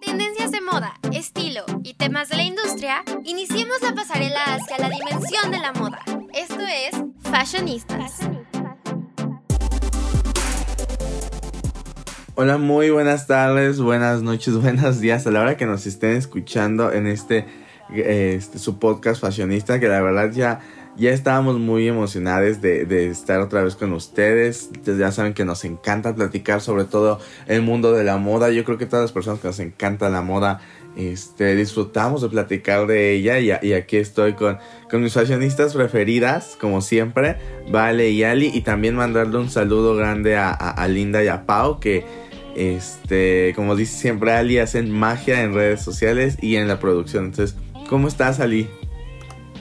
Tendencias de moda, estilo y temas de la industria, iniciemos la pasarela hacia la dimensión de la moda. Esto es Fashionistas. Hola, muy buenas tardes, buenas noches, buenos días a la hora que nos estén escuchando en este, este su podcast fashionista que la verdad ya ya estábamos muy emocionados de, estar otra vez con ustedes. Ya saben que nos encanta platicar sobre todo el mundo de la moda. Yo creo que todas las personas que nos encanta la moda este, disfrutamos de platicar de ella. Y, aquí estoy con, con mis fashionistas preferidas, como siempre, Vale y Ali. Y también mandarle un saludo grande a, Linda y a Pau que este, como dice siempre Ali, hacen magia en redes sociales y en la producción. Entonces, ¿cómo estás, Ali?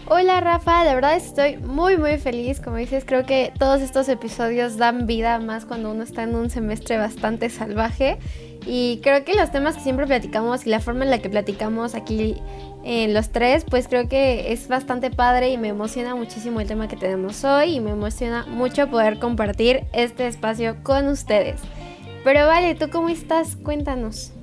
Hola Rafa, de verdad estoy muy muy feliz, como dices, creo que todos estos episodios dan vida más cuando uno está en un semestre bastante salvaje y creo que los temas que siempre platicamos y la forma en la que platicamos aquí en los tres, pues creo que es bastante padre y me emociona muchísimo el tema que tenemos hoy y me emociona mucho poder compartir este espacio con ustedes. Pero vale, ¿tú cómo estás? Cuéntanos.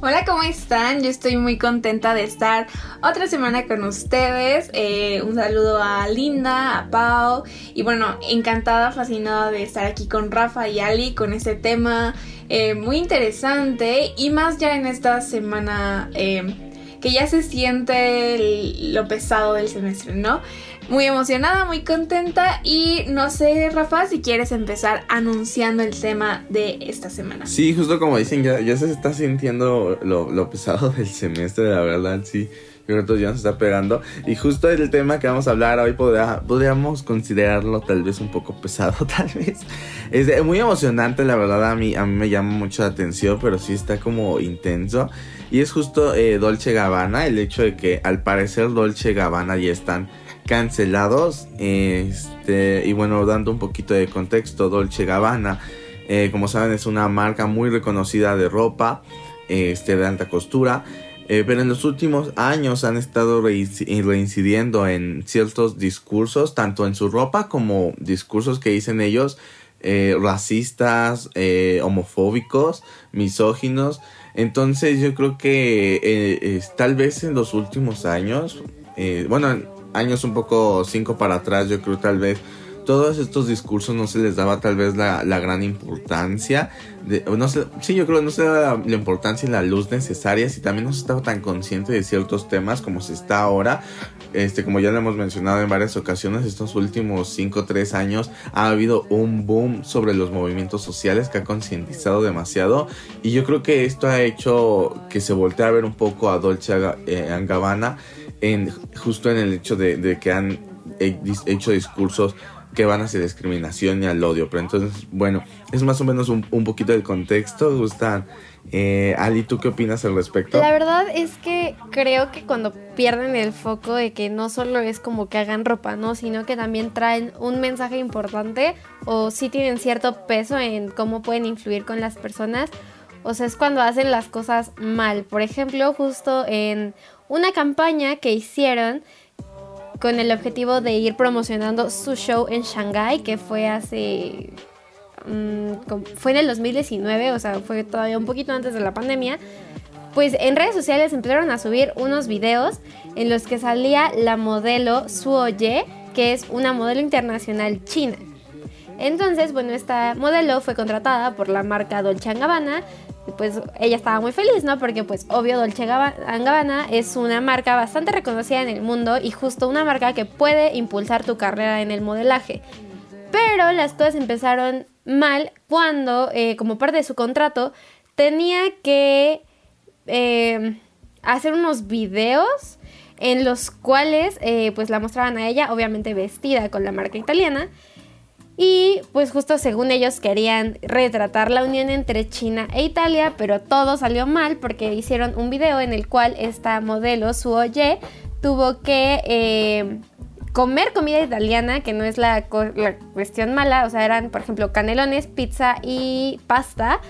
Hola, ¿cómo están? Yo estoy muy contenta de estar otra semana con ustedes. Eh, un saludo a Linda, a Pau y bueno, encantada, fascinada de estar aquí con Rafa y Ali con este tema eh, muy interesante y más ya en esta semana eh, que ya se siente lo pesado del semestre, ¿no? muy emocionada, muy contenta y no sé, Rafa, si quieres empezar anunciando el tema de esta semana. Sí, justo como dicen, ya, ya se está sintiendo lo, pesado del semestre, la verdad, sí. Ya nos está pegando. Y justo el tema que vamos a hablar hoy podríamos considerarlo tal vez un poco pesado, tal vez. Es muy emocionante, la verdad, a mí, a mí me llama mucho la atención, pero sí está como intenso. Y es justo eh, Dolce Gabbana, el hecho de que al parecer Dolce Gabbana ya están cancelados. Este, y bueno, dando un poquito de contexto, Dolce Gabbana, eh, como saben, es una marca muy reconocida de ropa este, de alta costura. Eh, pero en los últimos años han estado reincidiendo en ciertos discursos, tanto en su ropa como discursos que dicen ellos eh, racistas, homofóbicos, misóginos. Entonces yo creo que tal vez en los últimos años, bueno, años un poco cinco para atrás, yo creo tal vez todos estos discursos no se les daba tal vez la, gran importancia. De, no sé, sí, yo creo que no se daba la, importancia y la luz necesarias y también no se estaba tan consciente de ciertos temas como se está ahora. Este, como ya lo hemos mencionado en varias ocasiones, estos últimos 5 o 3 años ha habido un boom sobre los movimientos sociales que ha concientizado demasiado y yo creo que esto ha hecho que se voltee a ver un poco a Dolce eh, Gabbana en, justo en el hecho de, que han hecho discursos que van hacia discriminación y al odio. Pero entonces, bueno, es más o menos un, poquito del contexto. Gustan. Eh, Ali, ¿tú qué opinas al respecto? La verdad es que creo que cuando pierden el foco de que no solo es como que hagan ropa, ¿no? Sino que también traen un mensaje importante o sí tienen cierto peso en cómo pueden influir con las personas. O sea, es cuando hacen las cosas mal. Por ejemplo, justo en una campaña que hicieron con el objetivo de ir promocionando su show en Shanghai, que fue hace... Mm, fue en el 2019, o sea, fue todavía un poquito antes de la pandemia. Pues en redes sociales empezaron a subir unos videos en los que salía la modelo Suo Ye, que es una modelo internacional china. Entonces, bueno, esta modelo fue contratada por la marca Dolce Gabbana pues ella estaba muy feliz, ¿no? Porque pues obvio Dolce Gabbana es una marca bastante reconocida en el mundo y justo una marca que puede impulsar tu carrera en el modelaje. Pero las cosas empezaron mal cuando, eh, como parte de su contrato, tenía que eh, hacer unos videos en los cuales eh, pues la mostraban a ella, obviamente vestida con la marca italiana, y pues justo según ellos querían retratar la unión entre China e Italia, pero todo salió mal porque hicieron un video en el cual esta modelo, Su Oye, tuvo que eh, comer comida italiana, que no es la, cuestión mala, o sea, eran por ejemplo canelones, pizza y pasta.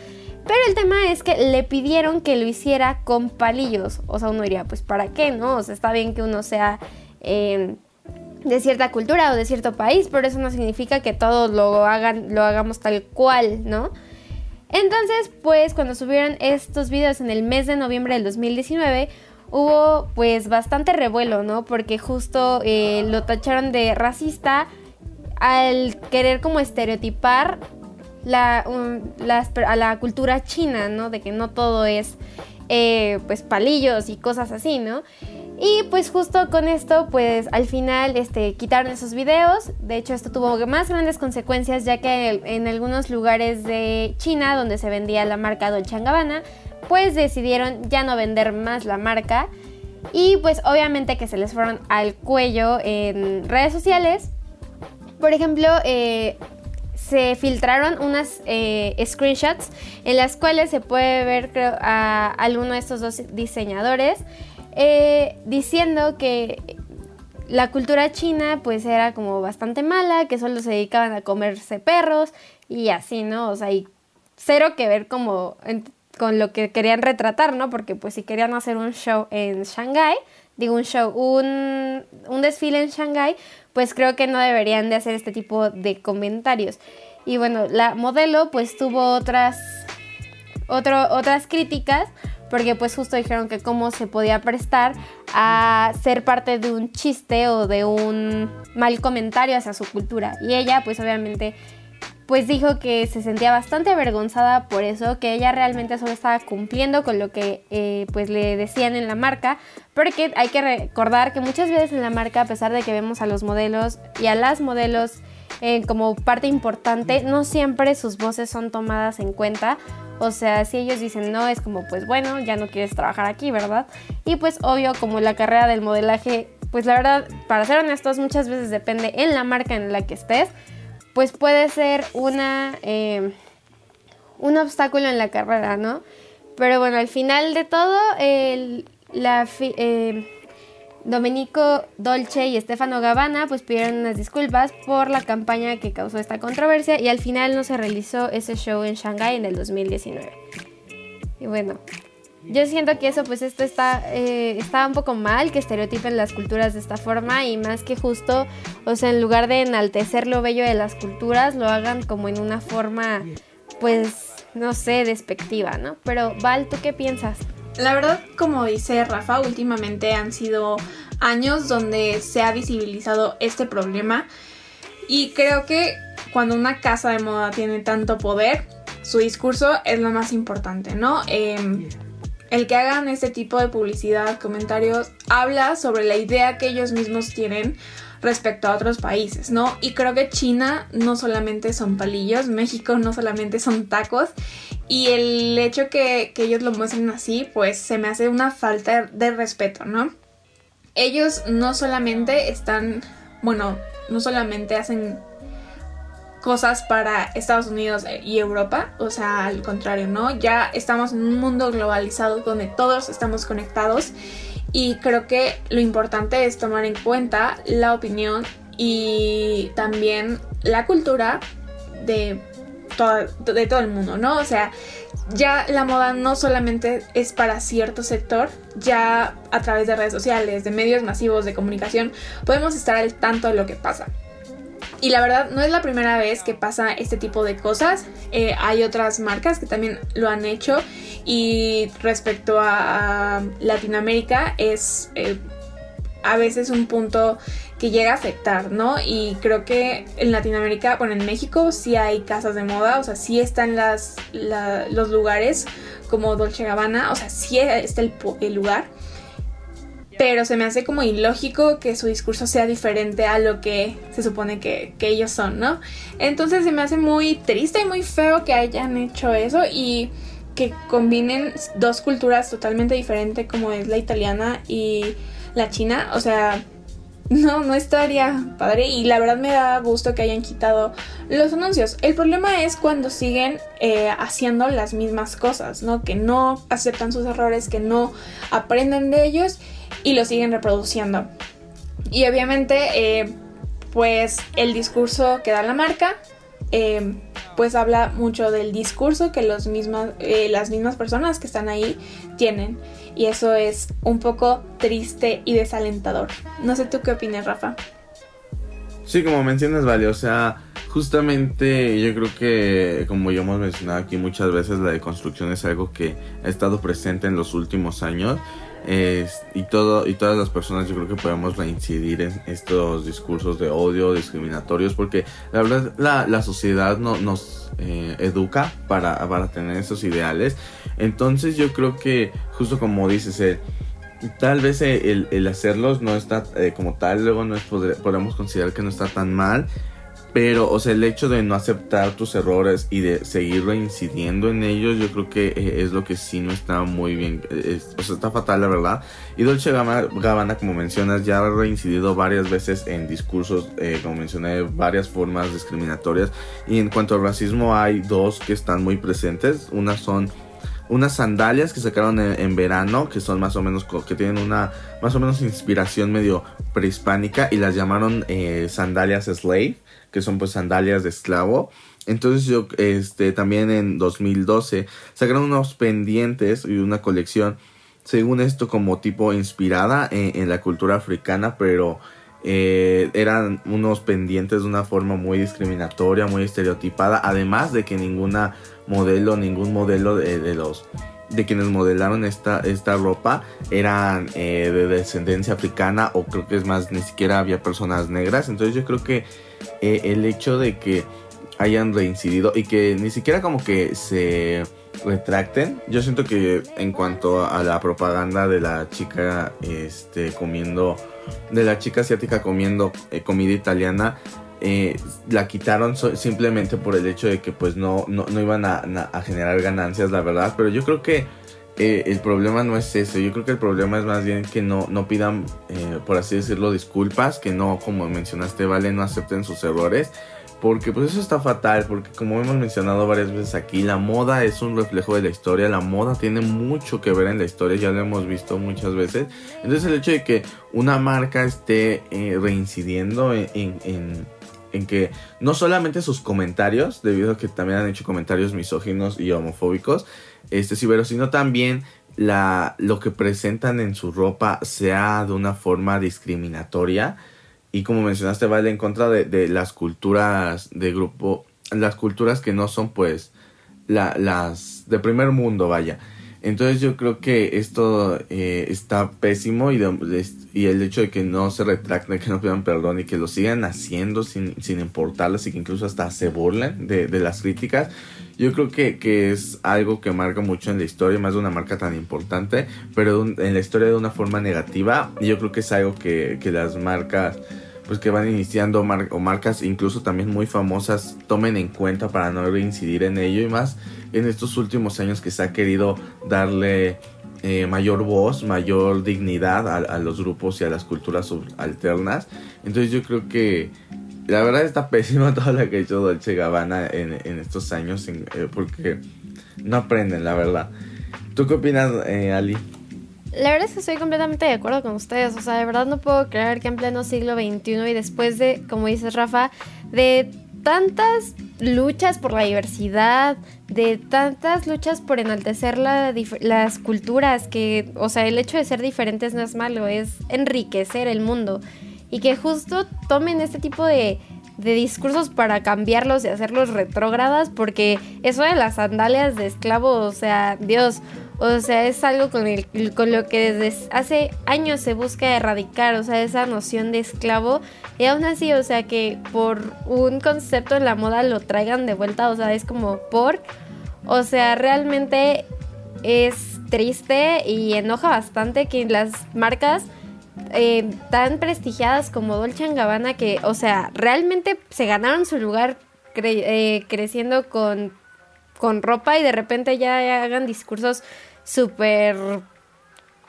Pero el tema es que le pidieron que lo hiciera con palillos. O sea, uno diría, pues ¿para qué? ¿No? O sea, está bien que uno sea... Eh, de cierta cultura o de cierto país, pero eso no significa que todos lo hagan, lo hagamos tal cual, ¿no? Entonces, pues cuando subieron estos videos en el mes de noviembre del 2019, hubo pues bastante revuelo, ¿no? Porque justo eh, lo tacharon de racista al querer como estereotipar a la cultura china, ¿no? De que no todo es eh, pues palillos y cosas así, ¿no? Y pues justo con esto, pues al final este, quitaron esos videos. De hecho, esto tuvo más grandes consecuencias ya que en algunos lugares de China donde se vendía la marca Dolce Gabbana, pues decidieron ya no vender más la marca. Y pues obviamente que se les fueron al cuello en redes sociales. Por ejemplo, eh, se filtraron unas eh, screenshots en las cuales se puede ver a alguno de estos dos diseñadores eh, diciendo que la cultura china pues era como bastante mala, que solo se dedicaban a comerse perros y así, ¿no? O sea, y cero que ver como con lo que querían retratar, ¿no? Porque pues si querían hacer un show en Shanghai, digo un show, un, un desfile en Shanghai, pues creo que no deberían de hacer este tipo de comentarios. Y bueno, la modelo pues tuvo otras, otro, otras críticas porque pues justo dijeron que cómo se podía prestar a ser parte de un chiste o de un mal comentario hacia su cultura. Y ella pues obviamente pues dijo que se sentía bastante avergonzada por eso, que ella realmente solo estaba cumpliendo con lo que eh, pues le decían en la marca, porque hay que recordar que muchas veces en la marca, a pesar de que vemos a los modelos y a las modelos eh, como parte importante, no siempre sus voces son tomadas en cuenta o sea, si ellos dicen no, es como, pues bueno, ya no quieres trabajar aquí, ¿verdad? Y pues obvio, como la carrera del modelaje, pues la verdad, para ser honestos, muchas veces depende en la marca en la que estés, pues puede ser una, eh, un obstáculo en la carrera, ¿no? Pero bueno, al final de todo, la... Eh, Domenico Dolce y Stefano Gabbana pues pidieron unas disculpas por la campaña que causó esta controversia y al final no se realizó ese show en Shanghai en el 2019. Y bueno, yo siento que eso pues esto está, eh, está un poco mal que estereotipen las culturas de esta forma y más que justo, o sea, en lugar de enaltecer lo bello de las culturas, lo hagan como en una forma pues, no sé, despectiva, ¿no? Pero Val, ¿tú qué piensas? La verdad, como dice Rafa, últimamente han sido años donde se ha visibilizado este problema y creo que cuando una casa de moda tiene tanto poder, su discurso es lo más importante, ¿no? Em, el que hagan este tipo de publicidad, comentarios, habla sobre la idea que ellos mismos tienen respecto a otros países, ¿no? Y creo que China no solamente son palillos, México no solamente son tacos, y el hecho que, que ellos lo muestren así, pues se me hace una falta de respeto, ¿no? Ellos no solamente están, bueno, no solamente hacen cosas para Estados Unidos y Europa, o sea, al contrario, ¿no? Ya estamos en un mundo globalizado donde todos estamos conectados y creo que lo importante es tomar en cuenta la opinión y también la cultura de todo, de todo el mundo, ¿no? O sea, ya la moda no solamente es para cierto sector, ya a través de redes sociales, de medios masivos de comunicación, podemos estar al tanto de lo que pasa. Y la verdad, no es la primera vez que pasa este tipo de cosas. Eh, hay otras marcas que también lo han hecho. Y respecto a, Latinoamérica, es eh, a veces un punto que llega a afectar, ¿no? Y creo que en Latinoamérica, bueno, en México sí hay casas de moda, o sea, sí están las, los lugares como Dolce Gabbana, o sea, sí está el, el lugar pero se me hace como ilógico que su discurso sea diferente a lo que se supone que, ellos son, ¿no? Entonces se me hace muy triste y muy feo que hayan hecho eso y que combinen dos culturas totalmente diferentes como es la italiana y la china, o sea, no, no estaría padre y la verdad me da gusto que hayan quitado los anuncios. El problema es cuando siguen eh, haciendo las mismas cosas, ¿no? Que no aceptan sus errores, que no aprenden de ellos y lo siguen reproduciendo. Y obviamente, eh, pues el discurso que da la marca, eh, pues habla mucho del discurso que los mismas, eh, las mismas personas que están ahí tienen. Y eso es un poco triste y desalentador. No sé tú qué opinas, Rafa. Sí, como mencionas, Vale, o sea, justamente yo creo que, como ya hemos mencionado aquí muchas veces, la deconstrucción es algo que ha estado presente en los últimos años. Y todo y todas las personas yo creo que podemos reincidir en estos discursos de odio discriminatorios porque la verdad la, la sociedad no, nos eh, educa para, para tener esos ideales. Entonces yo creo que justo como dices el tal vez el, el hacerlos no está eh, como tal, luego no es, podemos considerar que no está tan mal, pero, o sea, el hecho de no aceptar tus errores y de seguir reincidiendo en ellos, yo creo que eh, es lo que sí no está muy bien. o sea, está fatal, la verdad. Y Dolce Gabbana, como mencionas, ya ha reincidido varias veces en discursos, eh, como mencioné, varias formas discriminatorias. Y en cuanto al racismo, hay dos que están muy presentes. Una son unas sandalias que sacaron en, verano que son más o menos que tienen una más o menos inspiración medio prehispánica y las llamaron eh, sandalias slave que son pues sandalias de esclavo. Entonces yo este también en 2012 sacaron unos pendientes y una colección según esto como tipo inspirada en, la cultura africana pero eh, eran unos pendientes de una forma muy discriminatoria muy estereotipada además de que ninguna modelo, ningún modelo de, los de quienes modelaron esta, esta ropa eran eh, de descendencia africana o creo que es más, ni siquiera había personas negras. Entonces yo creo que eh, el hecho de que hayan reincidido y que ni siquiera como que se retracten. Yo siento que en cuanto a la propaganda de la chica este, comiendo, de la chica asiática comiendo eh, comida italiana, eh, la quitaron simplemente por el hecho de que pues no, no, iban a, generar ganancias, la verdad. Pero yo creo que eh, el problema no es eso. Yo creo que el problema es más bien que no, no pidan, eh, por así decirlo, disculpas, que no, como mencionaste, vale, no acepten sus errores. Porque pues eso está fatal, porque como hemos mencionado varias veces aquí, la moda es un reflejo de la historia, la moda tiene mucho que ver en la historia, ya lo hemos visto muchas veces. Entonces el hecho de que una marca esté reincidiendo en en que no solamente sus comentarios, debido a que también han hecho comentarios misóginos y homofóbicos, este sino también la, lo que presentan en su ropa sea de una forma discriminatoria. Y como mencionaste, vale en contra de, las culturas de grupo, las culturas que no son pues las de primer mundo, vaya. Entonces yo creo que esto eh, está pésimo y, el hecho de que no se retracten, que no pidan perdón y que lo sigan haciendo sin, sin importarles y que incluso hasta se burlen de, de las críticas, yo creo que, que, es algo que marca mucho en la historia, más de una marca tan importante, pero en la historia de una forma negativa. Y yo creo que es algo que, que las marcas pues que van iniciando o marcas incluso también muy famosas tomen en cuenta para no reincidir en ello y más en estos últimos años que se ha querido darle eh, mayor voz, mayor dignidad a, los grupos y a las culturas alternas. Entonces yo creo que la verdad está pésima toda la que ha hecho Dolce Gabbana en, estos años eh, porque no aprenden, la verdad. ¿Tú qué opinas, eh, Ali? La verdad es que estoy completamente de acuerdo con ustedes. O sea, de verdad no puedo creer que en pleno siglo XXI y después de, como dices Rafa, de tantas luchas por la diversidad, de tantas luchas por enaltecer las culturas, que, o sea, el hecho de ser diferentes no es malo, es enriquecer el mundo. Y que justo tomen este tipo de, de discursos para cambiarlos y hacerlos retrógradas, porque eso de las sandalias de esclavo, o sea, Dios, o sea, es algo con, con lo que desde hace años se busca erradicar, o sea, esa noción de esclavo. Y aún así, o sea, que por un concepto en la moda lo traigan de vuelta, o sea, es como por... O sea, realmente es triste y enoja bastante que las marcas eh, tan prestigiadas como Dolce Gabbana, que, o sea, realmente se ganaron su lugar eh, creciendo con, con ropa y de repente ya hagan discursos súper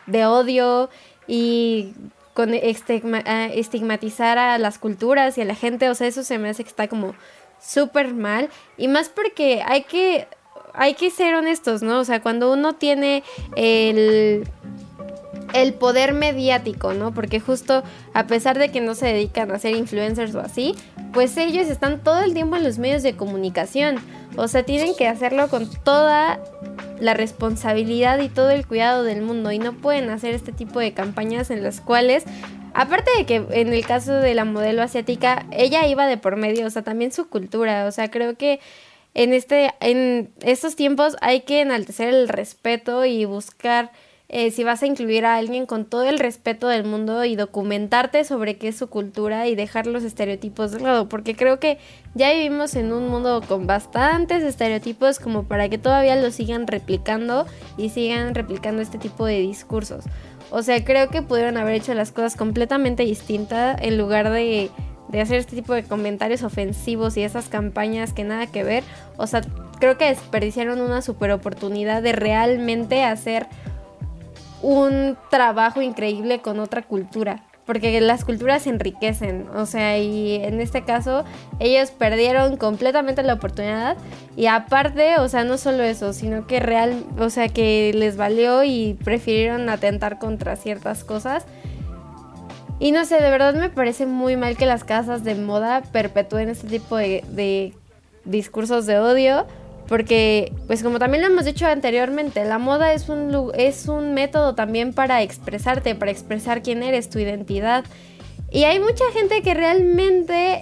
de odio y con estigmatizar a las culturas y a la gente, o sea, eso se me hace que está como súper mal y más porque hay que hay que ser honestos, ¿no? O sea, cuando uno tiene el el poder mediático, ¿no? Porque justo a pesar de que no se dedican a ser influencers o así, pues ellos están todo el tiempo en los medios de comunicación. O sea, tienen que hacerlo con toda la responsabilidad y todo el cuidado del mundo y no pueden hacer este tipo de campañas en las cuales aparte de que en el caso de la modelo asiática, ella iba de por medio, o sea, también su cultura, o sea, creo que en este en estos tiempos hay que enaltecer el respeto y buscar eh, si vas a incluir a alguien con todo el respeto del mundo y documentarte sobre qué es su cultura y dejar los estereotipos de lado, porque creo que ya vivimos en un mundo con bastantes estereotipos como para que todavía lo sigan replicando y sigan replicando este tipo de discursos. O sea, creo que pudieron haber hecho las cosas completamente distintas en lugar de, de hacer este tipo de comentarios ofensivos y esas campañas que nada que ver. O sea, creo que desperdiciaron una super oportunidad de realmente hacer un trabajo increíble con otra cultura. Porque las culturas se enriquecen, o sea, y en este caso ellos perdieron completamente la oportunidad y aparte, o sea, no solo eso, sino que real, o sea, que les valió y prefirieron atentar contra ciertas cosas. Y no sé, de verdad me parece muy mal que las casas de moda perpetúen este tipo de, de discursos de odio porque, pues como también lo hemos dicho anteriormente, la moda es un, es un método también para expresarte, para expresar quién eres, tu identidad. Y hay mucha gente que realmente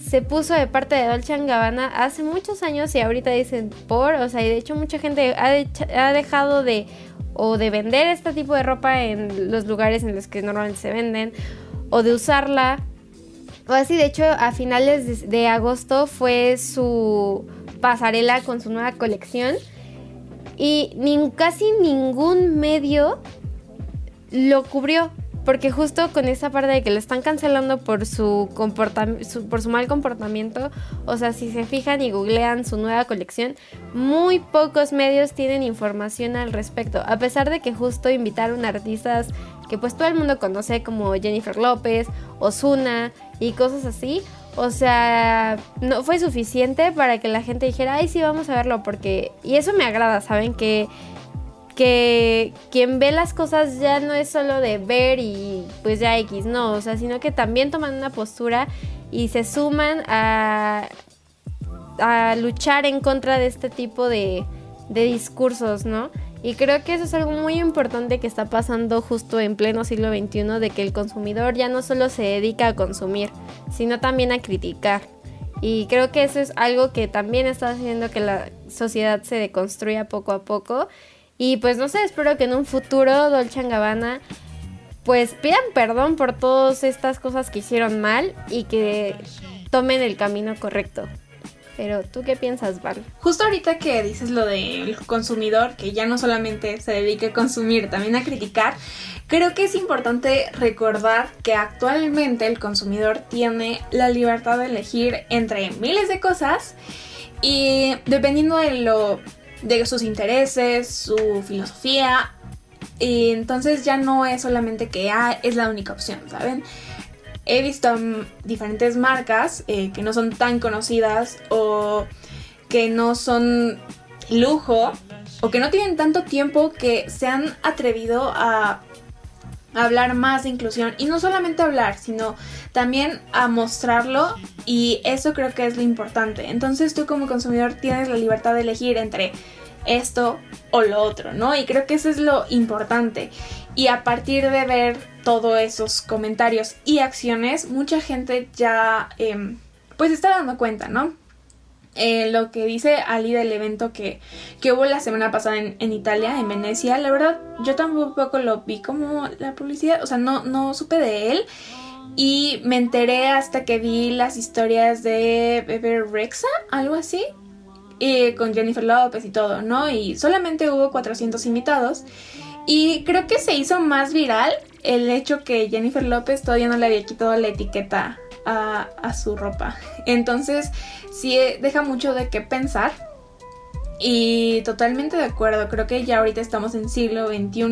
se puso de parte de Dolce Gabbana hace muchos años y ahorita dicen por, o sea, y de hecho mucha gente ha, ha dejado de o de vender este tipo de ropa en los lugares en los que normalmente se venden o de usarla. O así, de hecho, a finales de agosto fue su pasarela con su nueva colección. Y casi ningún medio lo cubrió. Porque justo con esa parte de que lo están cancelando por su, por su mal comportamiento, o sea, si se fijan y googlean su nueva colección, muy pocos medios tienen información al respecto. A pesar de que justo invitaron artistas que pues todo el mundo conoce como Jennifer López, Osuna y cosas así. O sea, no fue suficiente para que la gente dijera, ay, sí, vamos a verlo, porque... Y eso me agrada, ¿saben? Que, que quien ve las cosas ya no es solo de ver y pues ya X, no, o sea, sino que también toman una postura y se suman a, a luchar en contra de este tipo de, de discursos, ¿no? Y creo que eso es algo muy importante que está pasando justo en pleno siglo XXI, de que el consumidor ya no solo se dedica a consumir, sino también a criticar. Y creo que eso es algo que también está haciendo que la sociedad se deconstruya poco a poco. Y pues no sé, espero que en un futuro Dolce Gabbana pues pidan perdón por todas estas cosas que hicieron mal y que tomen el camino correcto. Pero tú qué piensas, Val? Justo ahorita que dices lo del consumidor, que ya no solamente se dedique a consumir, también a criticar, creo que es importante recordar que actualmente el consumidor tiene la libertad de elegir entre miles de cosas y dependiendo de lo de sus intereses, su filosofía, entonces ya no es solamente que ah, es la única opción, ¿saben? He visto diferentes marcas eh, que no son tan conocidas o que no son lujo o que no tienen tanto tiempo que se han atrevido a hablar más de inclusión y no solamente hablar, sino también a mostrarlo y eso creo que es lo importante. Entonces tú como consumidor tienes la libertad de elegir entre esto o lo otro, ¿no? Y creo que eso es lo importante. Y a partir de ver todos esos comentarios y acciones, mucha gente ya em, pues está dando cuenta, ¿no? Eh, lo que dice Ali del evento que, hubo la semana pasada en, Italia, en Venecia, la verdad yo tampoco lo vi como la publicidad, o sea, no, no supe de él. Y me enteré hasta que vi las historias de Bebe Rexa, algo así, y con Jennifer López y todo, ¿no? Y solamente hubo 400 invitados. Y creo que se hizo más viral el hecho que Jennifer López todavía no le había quitado la etiqueta a, su ropa. Entonces, sí eh, deja mucho de qué pensar. Y totalmente de acuerdo, creo que ya ahorita estamos en siglo XXI,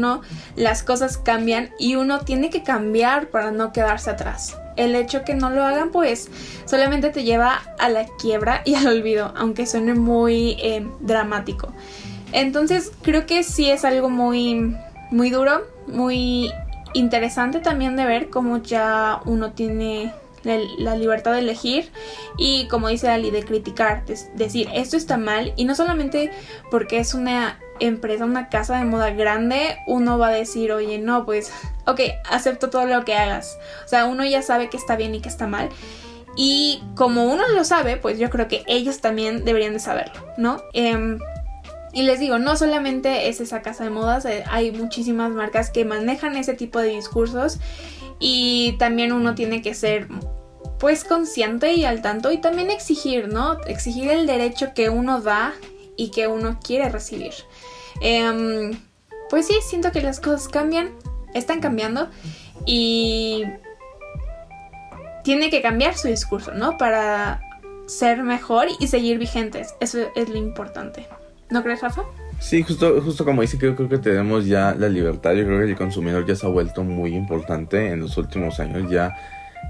las cosas cambian y uno tiene que cambiar para no quedarse atrás. El hecho que no lo hagan pues solamente te lleva a la quiebra y al olvido, aunque suene muy eh, dramático. Entonces creo que sí es algo muy muy duro, muy interesante también de ver cómo ya uno tiene la libertad de elegir y como dice Ali, de criticar, decir esto está mal y no solamente porque es una empresa, una casa de moda grande, uno va a decir, oye, no, pues, ok, acepto todo lo que hagas. O sea, uno ya sabe que está bien y que está mal. Y como uno lo sabe, pues yo creo que ellos también deberían de saberlo, ¿no? Em, y les digo, no solamente es esa casa de modas, eh, hay muchísimas marcas que manejan ese tipo de discursos y también uno tiene que ser pues consciente y al tanto y también exigir, ¿no? Exigir el derecho que uno da y que uno quiere recibir. Em, pues sí, siento que las cosas cambian, están cambiando y tiene que cambiar su discurso, ¿no? Para ser mejor y seguir vigentes. Eso es lo importante. ¿No crees, Rafa? Sí, justo, justo como dice, creo, creo que tenemos ya la libertad. Yo creo que el consumidor ya se ha vuelto muy importante en los últimos años. Ya,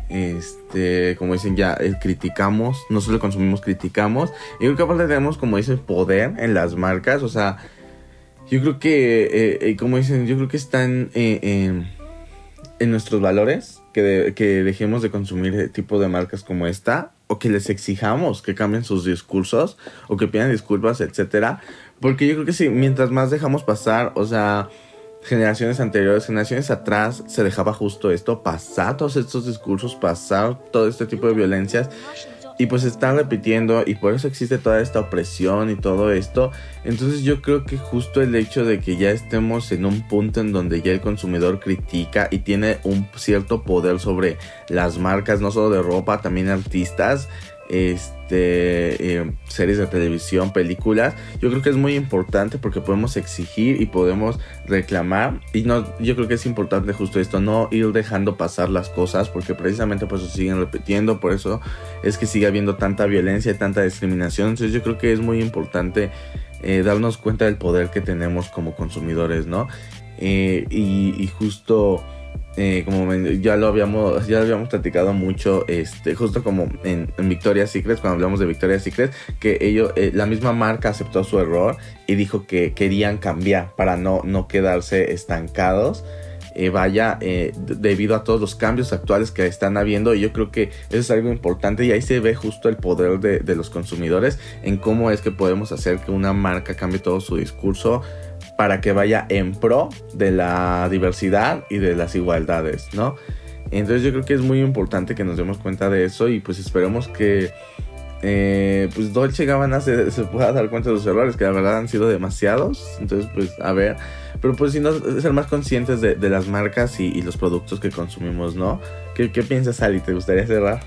este, como dicen, ya eh, criticamos, no solo consumimos, criticamos. Y creo que aparte tenemos, como dicen, poder en las marcas. O sea, yo creo que, eh, eh, como dicen, yo creo que están en nuestros valores que, que dejemos de consumir tipo de marcas como esta o que les exijamos que cambien sus discursos o que pidan disculpas, etcétera. Porque yo creo que sí, mientras más dejamos pasar, o sea, generaciones anteriores, generaciones atrás, se dejaba justo esto pasar, todos estos discursos, pasar todo este tipo de violencias y pues están repitiendo y por eso existe toda esta opresión y todo esto. Entonces yo creo que justo el hecho de que ya estemos en un punto en donde ya el consumidor critica y tiene un cierto poder sobre las marcas, no solo de ropa, también artistas, este, eh, series de televisión, películas, yo creo que es muy importante porque podemos exigir y podemos reclamar. Y no, yo creo que es importante justo esto, no ir dejando pasar las cosas porque precisamente por eso siguen repitiendo, por eso es que sigue habiendo tanta violencia y tanta discriminación. Entonces yo creo que es muy importante eh, darnos cuenta del poder que tenemos como consumidores, ¿no? Eh, y justo eh, como ya lo habíamos ya lo habíamos platicado mucho este justo como en, en Victoria's Secret cuando hablamos de Victoria's Secret que ellos eh, la misma marca aceptó su error y dijo que querían cambiar para no no quedarse estancados. Eh, vaya debido a todos los cambios actuales que están habiendo y yo creo que eso es algo importante y ahí se ve justo el poder de, de los consumidores en cómo es que podemos hacer que una marca cambie todo su discurso para que vaya en pro de la diversidad y de las igualdades, ¿no? Entonces yo creo que es muy importante que nos demos cuenta de eso y pues esperemos que eh, pues Dolce Gabbana se, se, pueda dar cuenta de los errores, que la verdad han sido demasiados. Entonces pues a ver, pero pues si no, ser más conscientes de, las marcas y, los productos que consumimos, ¿no? ¿Qué, qué piensas, Ali? ¿Te gustaría cerrar?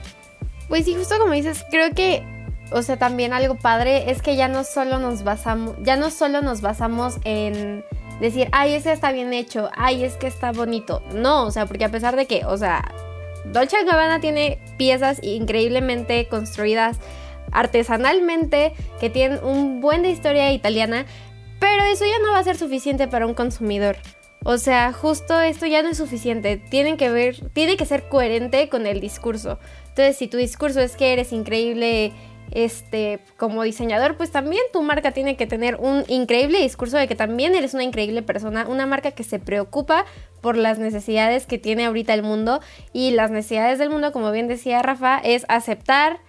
Pues sí, justo como dices, creo que o sea, también algo padre es que ya no solo nos basamos, ya no solo nos basamos en decir, ay, ese está bien hecho, ay, es que está bonito. No, o sea, porque a pesar de que, o sea, Dolce Gabbana tiene piezas increíblemente construidas artesanalmente, que tienen un buen de historia italiana, pero eso ya no va a ser suficiente para un consumidor. O sea, justo esto ya no es suficiente. Tienen que ver, tiene que ser coherente con el discurso. Entonces, si tu discurso es que eres increíble este, como diseñador, pues también tu marca tiene que tener un increíble discurso de que también eres una increíble persona, una marca que se preocupa por las necesidades que tiene ahorita el mundo y las necesidades del mundo, como bien decía Rafa, es aceptar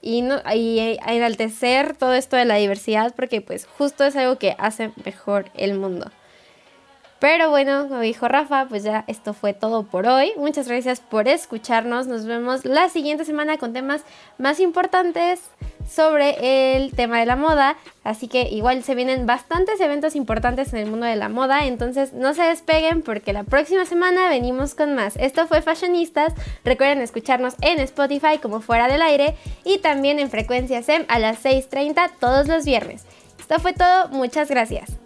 y, no, y enaltecer todo esto de la diversidad porque pues justo es algo que hace mejor el mundo. Pero bueno, como dijo Rafa, pues ya esto fue todo por hoy. Muchas gracias por escucharnos. Nos vemos la siguiente semana con temas más importantes sobre el tema de la moda. Así que igual se vienen bastantes eventos importantes en el mundo de la moda. Entonces no se despeguen porque la próxima semana venimos con más. Esto fue Fashionistas. Recuerden escucharnos en Spotify como fuera del aire y también en frecuencia SEM a las 6.30 todos los viernes. Esto fue todo. Muchas gracias.